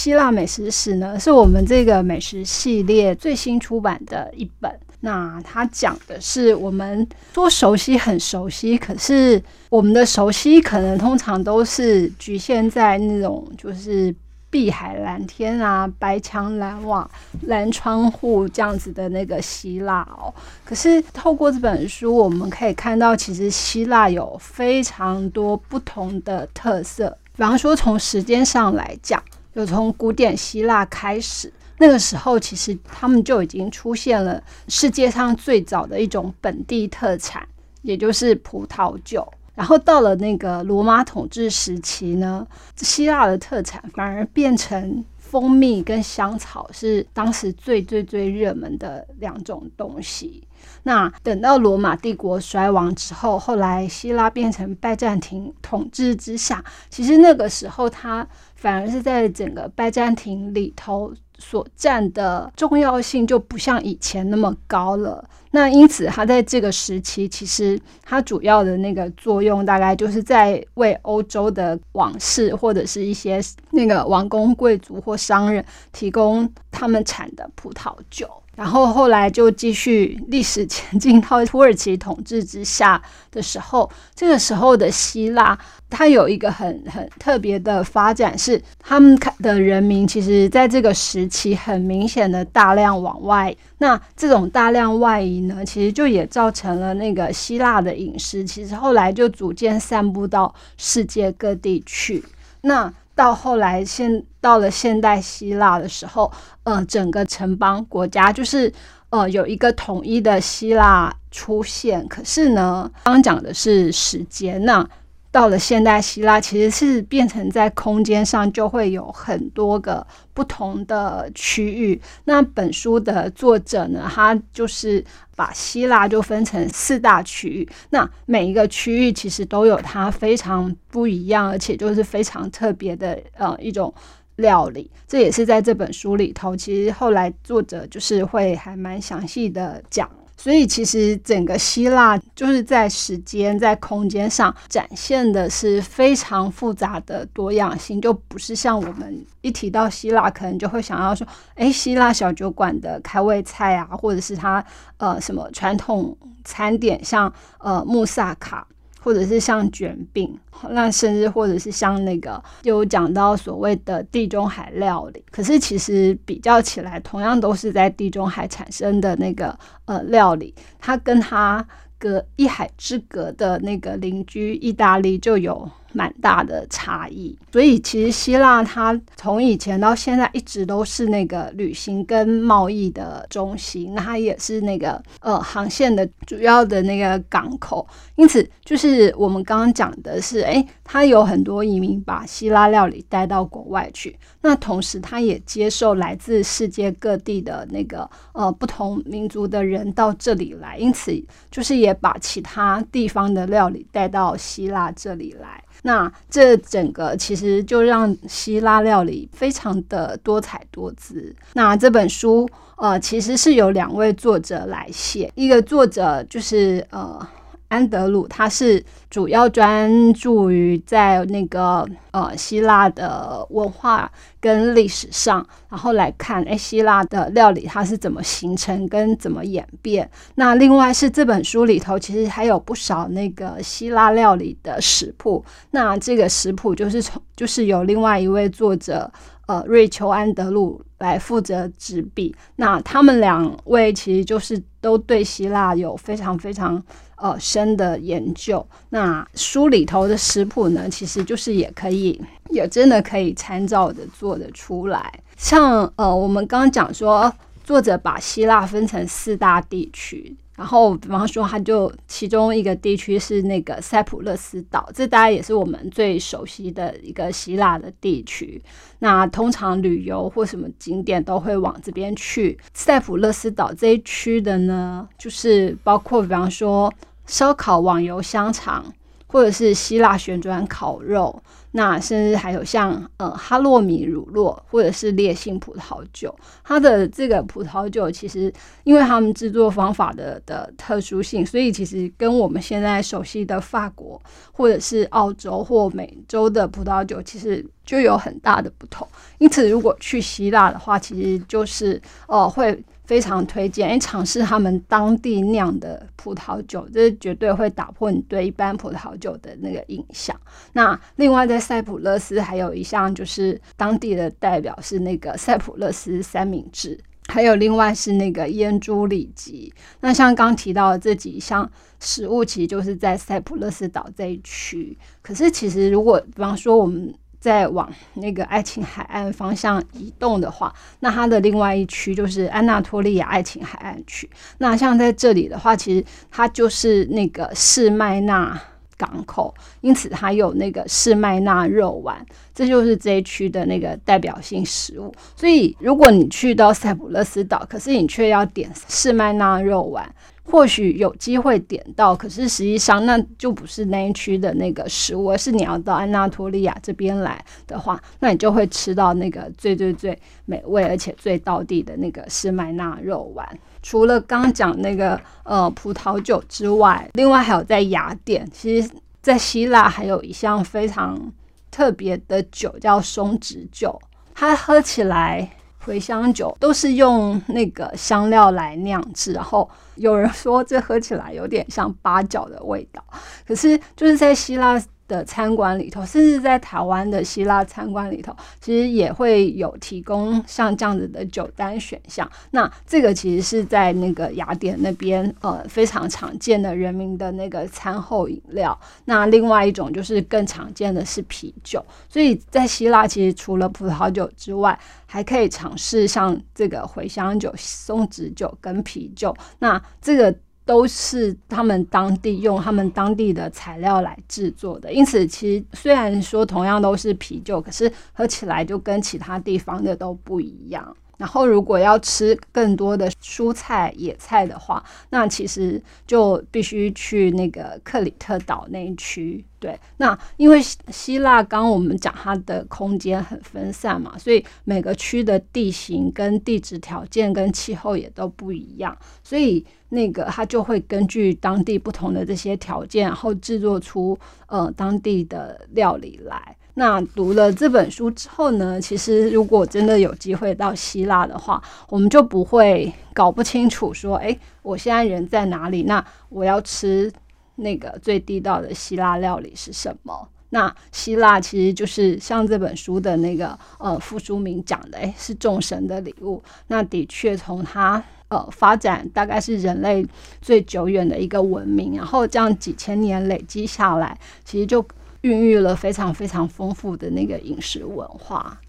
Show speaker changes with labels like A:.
A: 希腊美食史》呢，是我们这个美食系列最新出版的一本。那它讲的是我们说熟悉很熟悉，可是我们的熟悉可能通常都是局限在那种就是碧海蓝天啊、白墙蓝瓦、蓝窗户这样子的那个希腊哦。可是透过这本书，我们可以看到，其实希腊有非常多不同的特色。比方说，从时间上来讲，就从古典希腊开始。那个时候，其实他们就已经出现了世界上最早的一种本地特产，也就是葡萄酒。然后到了那个罗马统治时期呢，希腊的特产反而变成蜂蜜跟香草，是当时最最最热门的两种东西。那等到罗马帝国衰亡之后，后来希腊变成拜占庭统治之下，其实那个时候它反而是在整个拜占庭里头。所占的重要性就不像以前那么高了。那因此，它在这个时期，其实它主要的那个作用，大概就是在为欧洲的王室或者是一些那个王公贵族或商人提供他们产的葡萄酒。然后后来就继续历史前进到土耳其统治之下的时候，这个时候的希腊，它有一个很很特别的发展，是他们的人民其实在这个时期很明显的大量往外。那这种大量外移呢，其实就也造成了那个希腊的饮食，其实后来就逐渐散布到世界各地去。那到后来，现到了现代希腊的时候，呃，整个城邦国家就是呃有一个统一的希腊出现。可是呢，刚讲的是时间，那。到了现代希腊，其实是变成在空间上就会有很多个不同的区域。那本书的作者呢，他就是把希腊就分成四大区域。那每一个区域其实都有它非常不一样，而且就是非常特别的呃一种料理。这也是在这本书里头，其实后来作者就是会还蛮详细的讲。所以其实整个希腊就是在时间、在空间上展现的是非常复杂的多样性，就不是像我们一提到希腊，可能就会想要说，哎，希腊小酒馆的开胃菜啊，或者是它呃什么传统餐点，像呃穆萨卡。或者是像卷饼，那甚至或者是像那个，有讲到所谓的地中海料理。可是其实比较起来，同样都是在地中海产生的那个呃料理，它跟它隔一海之隔的那个邻居意大利就有。蛮大的差异，所以其实希腊它从以前到现在一直都是那个旅行跟贸易的中心，那它也是那个呃航线的主要的那个港口。因此，就是我们刚刚讲的是，哎，它有很多移民把希腊料理带到国外去，那同时它也接受来自世界各地的那个呃不同民族的人到这里来，因此就是也把其他地方的料理带到希腊这里来。那这整个其实就让希腊料理非常的多彩多姿。那这本书呃，其实是有两位作者来写，一个作者就是呃。安德鲁他是主要专注于在那个呃希腊的文化跟历史上，然后来看哎希腊的料理它是怎么形成跟怎么演变。那另外是这本书里头其实还有不少那个希腊料理的食谱。那这个食谱就是从就是由另外一位作者呃瑞秋安德鲁来负责执笔。那他们两位其实就是都对希腊有非常非常。呃，深的研究，那书里头的食谱呢，其实就是也可以，也真的可以参照的做得出来。像呃，我们刚刚讲说，作者把希腊分成四大地区。然后，比方说，它就其中一个地区是那个塞浦路斯岛，这大概也是我们最熟悉的一个希腊的地区。那通常旅游或什么景点都会往这边去。塞浦路斯岛这一区的呢，就是包括比方说烧烤、网油香肠，或者是希腊旋转烤肉。那甚至还有像呃哈洛米乳酪或者是烈性葡萄酒，它的这个葡萄酒其实因为他们制作方法的的特殊性，所以其实跟我们现在熟悉的法国或者是澳洲或美洲的葡萄酒其实就有很大的不同。因此，如果去希腊的话，其实就是呃会。非常推荐，哎，尝试他们当地酿的葡萄酒，这绝对会打破你对一般葡萄酒的那个印象。那另外在塞浦路斯还有一项就是当地的代表是那个塞浦路斯三明治，还有另外是那个腌猪里脊。那像刚提到的这几项食物，其实就是在塞浦路斯岛这一区。可是其实如果比方说我们再往那个爱琴海岸方向移动的话，那它的另外一区就是安纳托利亚爱琴海岸区。那像在这里的话，其实它就是那个士麦纳港口，因此它有那个士麦纳肉丸，这就是这一区的那个代表性食物。所以，如果你去到塞浦路斯岛，可是你却要点士麦纳肉丸。或许有机会点到，可是实际上那就不是那一区的那个食物，而是你要到安纳托利亚这边来的话，那你就会吃到那个最最最美味而且最道地的那个施麦纳肉丸。除了刚刚讲那个呃葡萄酒之外，另外还有在雅典，其实在希腊还有一项非常特别的酒叫松脂酒，它喝起来。茴香酒都是用那个香料来酿制，然后有人说这喝起来有点像八角的味道，可是就是在希腊。的餐馆里头，甚至在台湾的希腊餐馆里头，其实也会有提供像这样子的酒单选项。那这个其实是在那个雅典那边，呃，非常常见的人民的那个餐后饮料。那另外一种就是更常见的是啤酒。所以在希腊，其实除了葡萄酒之外，还可以尝试像这个茴香酒、松子酒跟啤酒。那这个。都是他们当地用他们当地的材料来制作的，因此其实虽然说同样都是啤酒，可是喝起来就跟其他地方的都不一样。然后，如果要吃更多的蔬菜、野菜的话，那其实就必须去那个克里特岛那一区。对，那因为希腊刚我们讲它的空间很分散嘛，所以每个区的地形跟地质条件跟气候也都不一样，所以那个它就会根据当地不同的这些条件，然后制作出呃当地的料理来。那读了这本书之后呢，其实如果真的有机会到希腊的话，我们就不会搞不清楚说，哎，我现在人在哪里？那我要吃那个最地道的希腊料理是什么？那希腊其实就是像这本书的那个呃副书名讲的，哎，是众神的礼物。那的确从它呃发展，大概是人类最久远的一个文明，然后这样几千年累积下来，其实就。孕育了非常非常丰富的那个饮食文化。